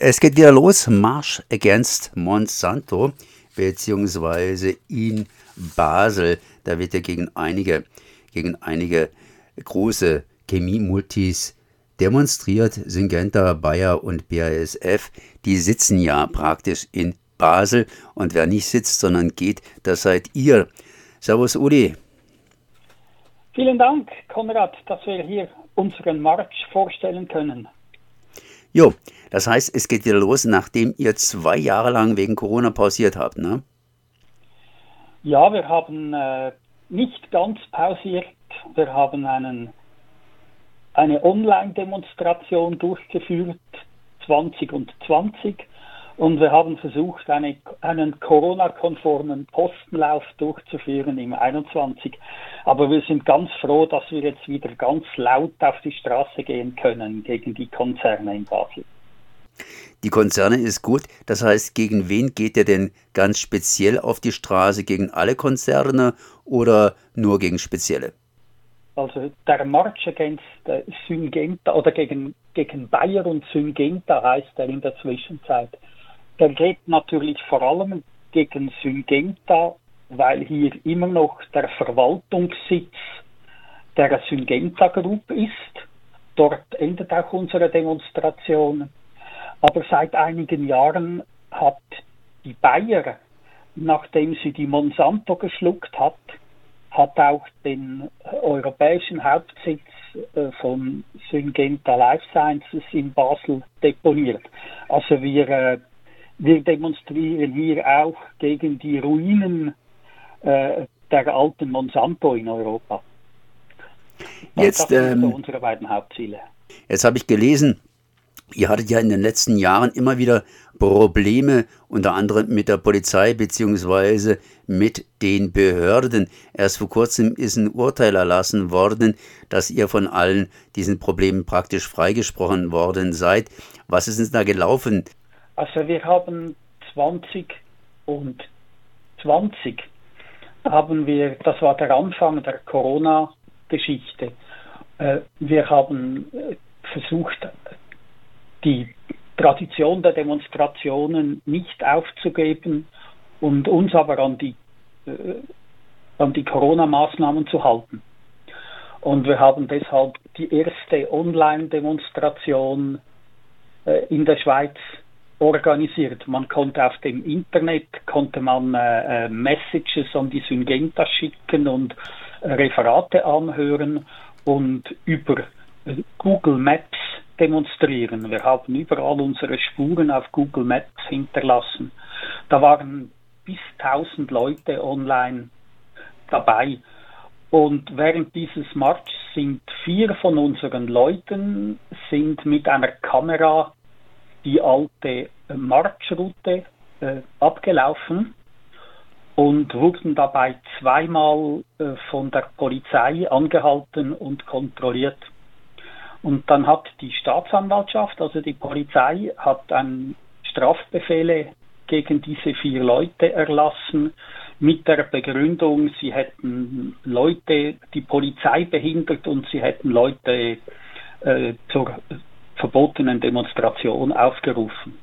Es geht wieder los, March Against Monsanto, beziehungsweise in Basel. Da wird ja gegen einige, gegen einige große Chemie-Multis demonstriert. Syngenta, Bayer und BASF, die sitzen ja praktisch in Basel. Und wer nicht sitzt, sondern geht, das seid ihr. Servus, Uli. Vielen Dank, Konrad, dass wir hier unseren March vorstellen können. Jo, das heißt, es geht wieder los, nachdem ihr zwei Jahre lang wegen Corona pausiert habt, ne? Ja, wir haben äh, nicht ganz pausiert. Wir haben einen, eine Online-Demonstration durchgeführt, 20 und 20 und wir haben versucht, eine, einen Corona-konformen Postenlauf durchzuführen im 21. Aber wir sind ganz froh, dass wir jetzt wieder ganz laut auf die Straße gehen können gegen die Konzerne in Basel. Die Konzerne ist gut. Das heißt, gegen wen geht ihr denn ganz speziell auf die Straße? Gegen alle Konzerne oder nur gegen spezielle? Also der March against Syngenta oder gegen, gegen Bayer und Syngenta heißt er in der Zwischenzeit. Der geht natürlich vor allem gegen Syngenta, weil hier immer noch der Verwaltungssitz der Syngenta Group ist. Dort endet auch unsere Demonstration. Aber seit einigen Jahren hat die Bayer, nachdem sie die Monsanto geschluckt hat, hat auch den europäischen Hauptsitz äh, von Syngenta Life Sciences in Basel deponiert. Also wir äh, wir demonstrieren hier auch gegen die Ruinen äh, der alten Monsanto in Europa. Jetzt, das sind ähm, unsere beiden Hauptziele. Jetzt habe ich gelesen, Ihr hattet ja in den letzten Jahren immer wieder Probleme, unter anderem mit der Polizei beziehungsweise mit den Behörden. Erst vor kurzem ist ein Urteil erlassen worden, dass ihr von allen diesen Problemen praktisch freigesprochen worden seid. Was ist denn da gelaufen? Also wir haben 20 und 20 haben wir, das war der Anfang der Corona-Geschichte. Äh, wir haben äh, versucht, die Tradition der Demonstrationen nicht aufzugeben und uns aber an die, äh, an die Corona-Maßnahmen zu halten. Und wir haben deshalb die erste Online-Demonstration in der Schweiz organisiert. Man konnte auf dem Internet konnte man äh, äh, Messages an die Syngenta schicken und Referate anhören und über äh, Google Maps demonstrieren. Wir haben überall unsere Spuren auf Google Maps hinterlassen. Da waren bis 1000 Leute online dabei. Und während dieses Marschs sind vier von unseren Leuten sind mit einer Kamera die alte Marschroute äh, abgelaufen und wurden dabei zweimal äh, von der Polizei angehalten und kontrolliert. Und dann hat die Staatsanwaltschaft, also die Polizei, hat ein Strafbefehle gegen diese vier Leute erlassen mit der Begründung, sie hätten Leute, die Polizei behindert und sie hätten Leute äh, zur verbotenen Demonstration aufgerufen.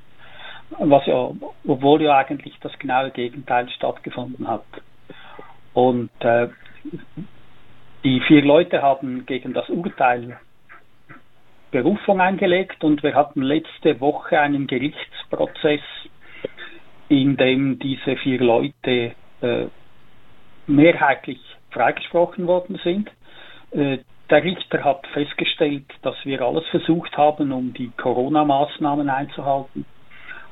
Was ja, obwohl ja eigentlich das genaue Gegenteil stattgefunden hat. Und äh, die vier Leute haben gegen das Urteil Berufung eingelegt und wir hatten letzte Woche einen Gerichtsprozess, in dem diese vier Leute äh, mehrheitlich freigesprochen worden sind. Äh, der Richter hat festgestellt, dass wir alles versucht haben, um die Corona-Maßnahmen einzuhalten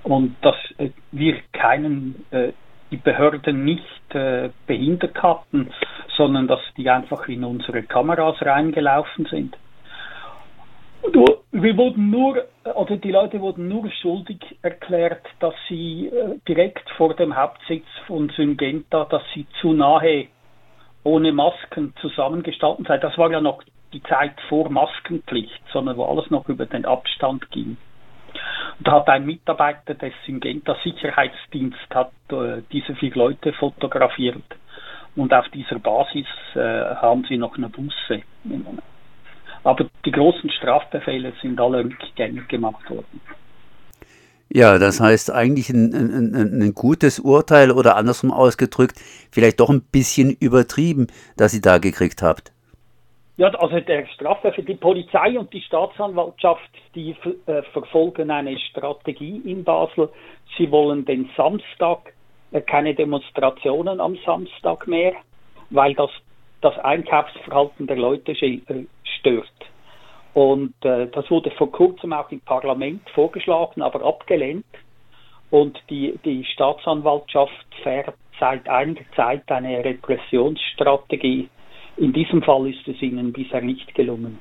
und dass äh, wir keinen, äh, die Behörden nicht äh, behindert hatten, sondern dass die einfach in unsere Kameras reingelaufen sind. Wir wurden nur, oder die Leute wurden nur schuldig erklärt, dass sie äh, direkt vor dem Hauptsitz von Syngenta, dass sie zu nahe ohne Masken zusammengestanden sei. Das war ja noch die Zeit vor Maskenpflicht, sondern wo alles noch über den Abstand ging. Und da hat ein Mitarbeiter des Syngenta Sicherheitsdienst hat äh, diese vier Leute fotografiert und auf dieser Basis äh, haben sie noch eine Buße. Aber die großen Strafbefehle sind alle rückgängig gemacht worden. Ja, das heißt eigentlich ein, ein, ein, gutes Urteil oder andersrum ausgedrückt, vielleicht doch ein bisschen übertrieben, dass ihr da gekriegt habt. Ja, also der Strafe für die Polizei und die Staatsanwaltschaft, die äh, verfolgen eine Strategie in Basel. Sie wollen den Samstag äh, keine Demonstrationen am Samstag mehr, weil das das Einkaufsverhalten der Leute äh, stört. Und äh, das wurde vor kurzem auch im Parlament vorgeschlagen, aber abgelehnt. Und die, die Staatsanwaltschaft fährt seit einiger Zeit eine Repressionsstrategie. In diesem Fall ist es ihnen bisher nicht gelungen.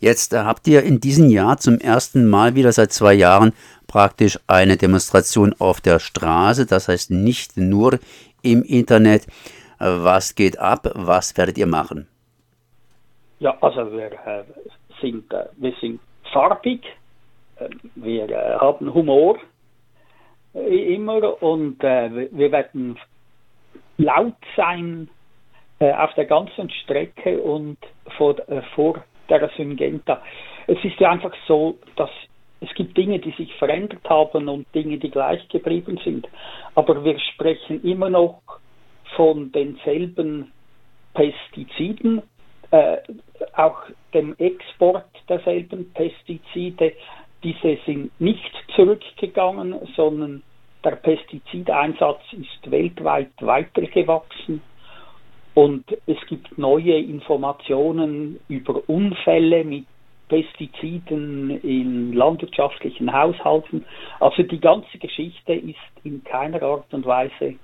Jetzt äh, habt ihr in diesem Jahr zum ersten Mal wieder seit zwei Jahren praktisch eine Demonstration auf der Straße, das heißt nicht nur im Internet. Äh, was geht ab? Was werdet ihr machen? Ja, also wir äh, sind, äh, wir sind farbig, äh, wir äh, haben Humor äh, immer und äh, wir werden laut sein auf der ganzen Strecke und vor, vor der Syngenta. Es ist ja einfach so, dass es gibt Dinge, die sich verändert haben und Dinge, die gleich geblieben sind. Aber wir sprechen immer noch von denselben Pestiziden, äh, auch dem Export derselben Pestizide. Diese sind nicht zurückgegangen, sondern der Pestizideinsatz ist weltweit weitergewachsen. Und es gibt neue Informationen über Unfälle mit Pestiziden in landwirtschaftlichen Haushalten. Also die ganze Geschichte ist in keiner Art und Weise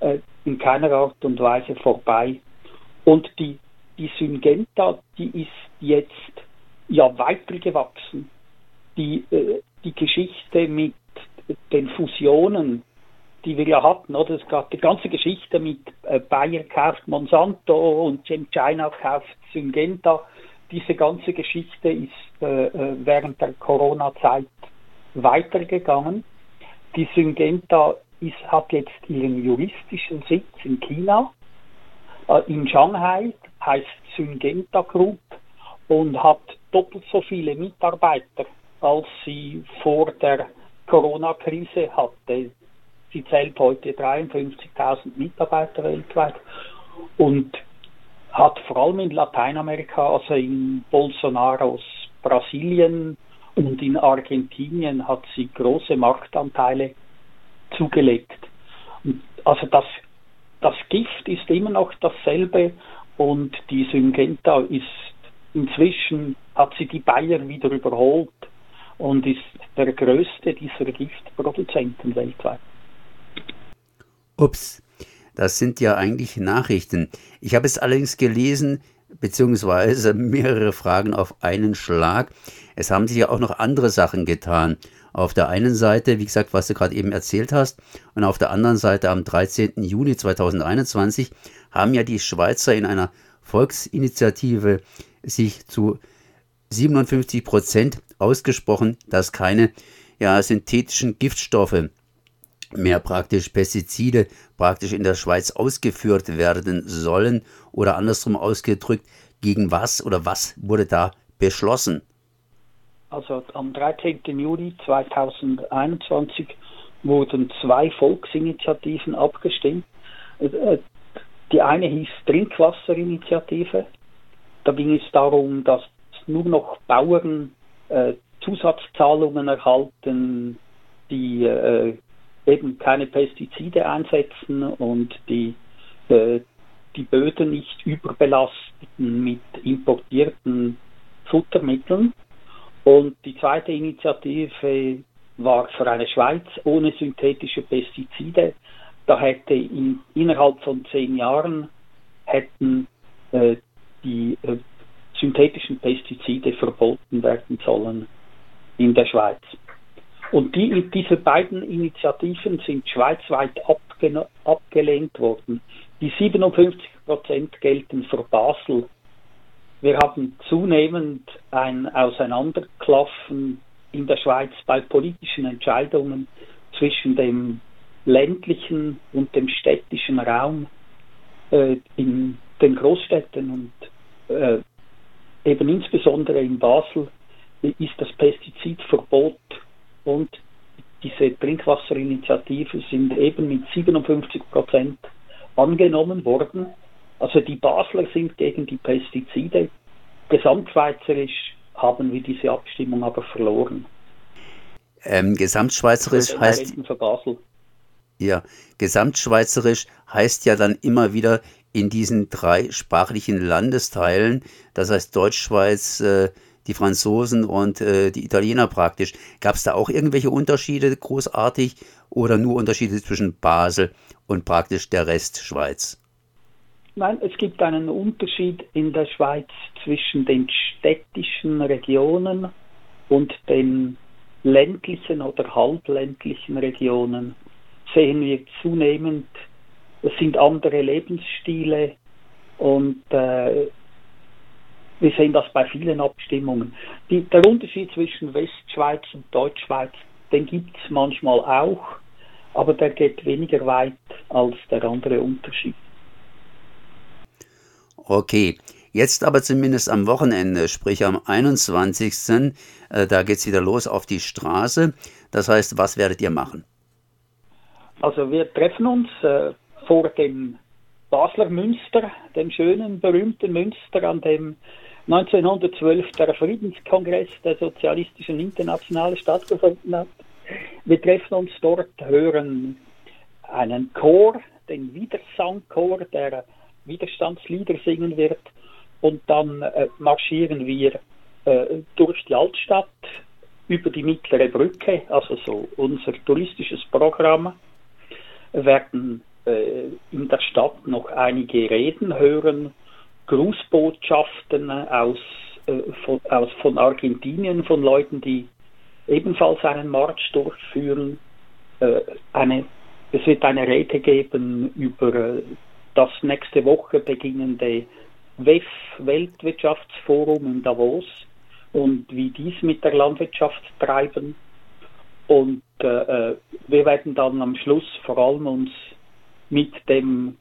äh, in keiner Art und Weise vorbei. Und die die Syngenta, die ist jetzt ja weitergewachsen. Die, äh, die Geschichte mit den Fusionen, die wir ja hatten, oder? Es gab die ganze Geschichte mit äh, Bayer kauft Monsanto und China kauft Syngenta. Diese ganze Geschichte ist äh, äh, während der Corona-Zeit weitergegangen. Die Syngenta ist, hat jetzt ihren juristischen Sitz in China, äh, in Shanghai heißt Syngenta Group und hat doppelt so viele Mitarbeiter, als sie vor der Corona-Krise hatte. Sie zählt heute 53.000 Mitarbeiter weltweit und hat vor allem in Lateinamerika, also in Bolsonaros Brasilien und in Argentinien, hat sie große Marktanteile zugelegt. Also das, das Gift ist immer noch dasselbe und die Syngenta ist inzwischen, hat sie die Bayer wieder überholt und ist der größte dieser Giftproduzenten weltweit. Ups, das sind ja eigentlich Nachrichten. Ich habe es allerdings gelesen, beziehungsweise mehrere Fragen auf einen Schlag. Es haben sich ja auch noch andere Sachen getan. Auf der einen Seite, wie gesagt, was du gerade eben erzählt hast, und auf der anderen Seite am 13. Juni 2021 haben ja die Schweizer in einer Volksinitiative sich zu 57 Prozent ausgesprochen, dass keine ja, synthetischen Giftstoffe mehr praktisch Pestizide praktisch in der Schweiz ausgeführt werden sollen oder andersrum ausgedrückt, gegen was oder was wurde da beschlossen? Also am 13. Juli 2021 wurden zwei Volksinitiativen abgestimmt. Äh, die eine hieß Trinkwasserinitiative. Da ging es darum, dass nur noch Bauern äh, Zusatzzahlungen erhalten, die äh, eben keine Pestizide einsetzen und die äh, die Böden nicht überbelasten mit importierten Futtermitteln. Und die zweite Initiative war für eine Schweiz ohne synthetische Pestizide. Da hätte in, innerhalb von zehn Jahren hätten äh, die äh, synthetischen Pestizide verboten werden sollen in der Schweiz. Und die, diese beiden Initiativen sind schweizweit abge abgelehnt worden. Die 57 Prozent gelten für Basel. Wir haben zunehmend ein Auseinanderklaffen in der Schweiz bei politischen Entscheidungen zwischen dem ländlichen und dem städtischen Raum äh, in den Großstädten und äh, eben insbesondere in Basel ist das Pestizidverbot und diese Trinkwasserinitiative sind eben mit 57 Prozent angenommen worden. Also die Basler sind gegen die Pestizide. Gesamtschweizerisch haben wir diese Abstimmung aber verloren. Ähm, gesamtschweizerisch heißt. Ja, gesamtschweizerisch heißt ja dann immer wieder in diesen drei sprachlichen Landesteilen, das heißt Deutschschweiz, äh, die Franzosen und äh, die Italiener praktisch. Gab es da auch irgendwelche Unterschiede großartig oder nur Unterschiede zwischen Basel und praktisch der Rest Schweiz? Nein, es gibt einen Unterschied in der Schweiz zwischen den städtischen Regionen und den ländlichen oder halbländlichen Regionen sehen wir zunehmend, es sind andere Lebensstile und äh, wir sehen das bei vielen Abstimmungen. Die, der Unterschied zwischen Westschweiz und Deutschschweiz, den gibt es manchmal auch, aber der geht weniger weit als der andere Unterschied. Okay, Jetzt aber zumindest am Wochenende, sprich am 21. Äh, da geht es wieder los auf die Straße. Das heißt, was werdet ihr machen? Also wir treffen uns äh, vor dem Basler Münster, dem schönen, berühmten Münster, an dem 1912 der Friedenskongress der Sozialistischen Internationale stattgefunden hat. Wir treffen uns dort, hören einen Chor, den Widersangchor, der Widerstandslieder singen wird und dann äh, marschieren wir äh, durch die Altstadt über die mittlere Brücke, also so unser touristisches Programm, werden äh, in der Stadt noch einige Reden hören, Grußbotschaften aus, äh, von, aus, von Argentinien, von Leuten, die ebenfalls einen Marsch durchführen. Äh, eine, es wird eine Rede geben über äh, das nächste Woche beginnende WEF Weltwirtschaftsforum in Davos und wie dies mit der Landwirtschaft treiben. Und äh, äh, wir werden dann am Schluss vor allem uns mit dem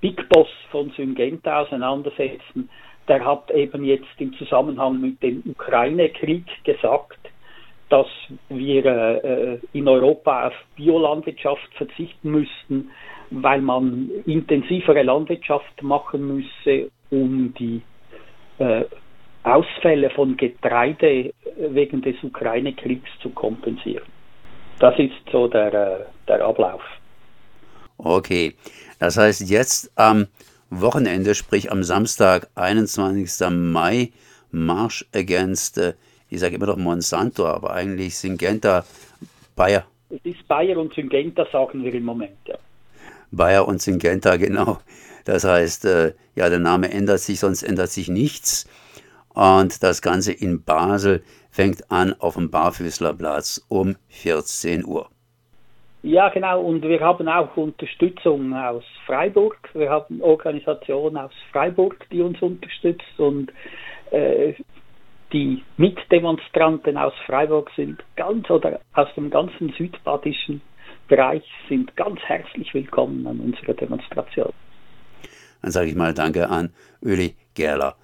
Big Boss von Syngenta auseinandersetzen. Der hat eben jetzt im Zusammenhang mit dem Ukraine-Krieg gesagt, dass wir äh, in Europa auf Biolandwirtschaft verzichten müssten, weil man intensivere Landwirtschaft machen müsse um die äh, Ausfälle von Getreide wegen des Ukraine-Kriegs zu kompensieren. Das ist so der, äh, der Ablauf. Okay, das heißt jetzt am Wochenende, sprich am Samstag, 21. Mai, Marsch against, äh, ich sage immer noch Monsanto, aber eigentlich Syngenta, Bayer. Es ist Bayer und Syngenta, sagen wir im Moment, ja. Bayer und Syngenta, genau. Das heißt, äh, ja, der Name ändert sich, sonst ändert sich nichts. Und das Ganze in Basel fängt an auf dem Barfüßlerplatz um 14 Uhr. Ja, genau. Und wir haben auch Unterstützung aus Freiburg. Wir haben Organisationen aus Freiburg, die uns unterstützt. Und äh, die Mitdemonstranten aus Freiburg sind ganz oder aus dem ganzen südbadischen Bereich sind ganz herzlich willkommen an unserer Demonstration. Dann sage ich mal Danke an Uli Gerler.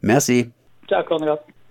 Merci. Ciao, Konrad.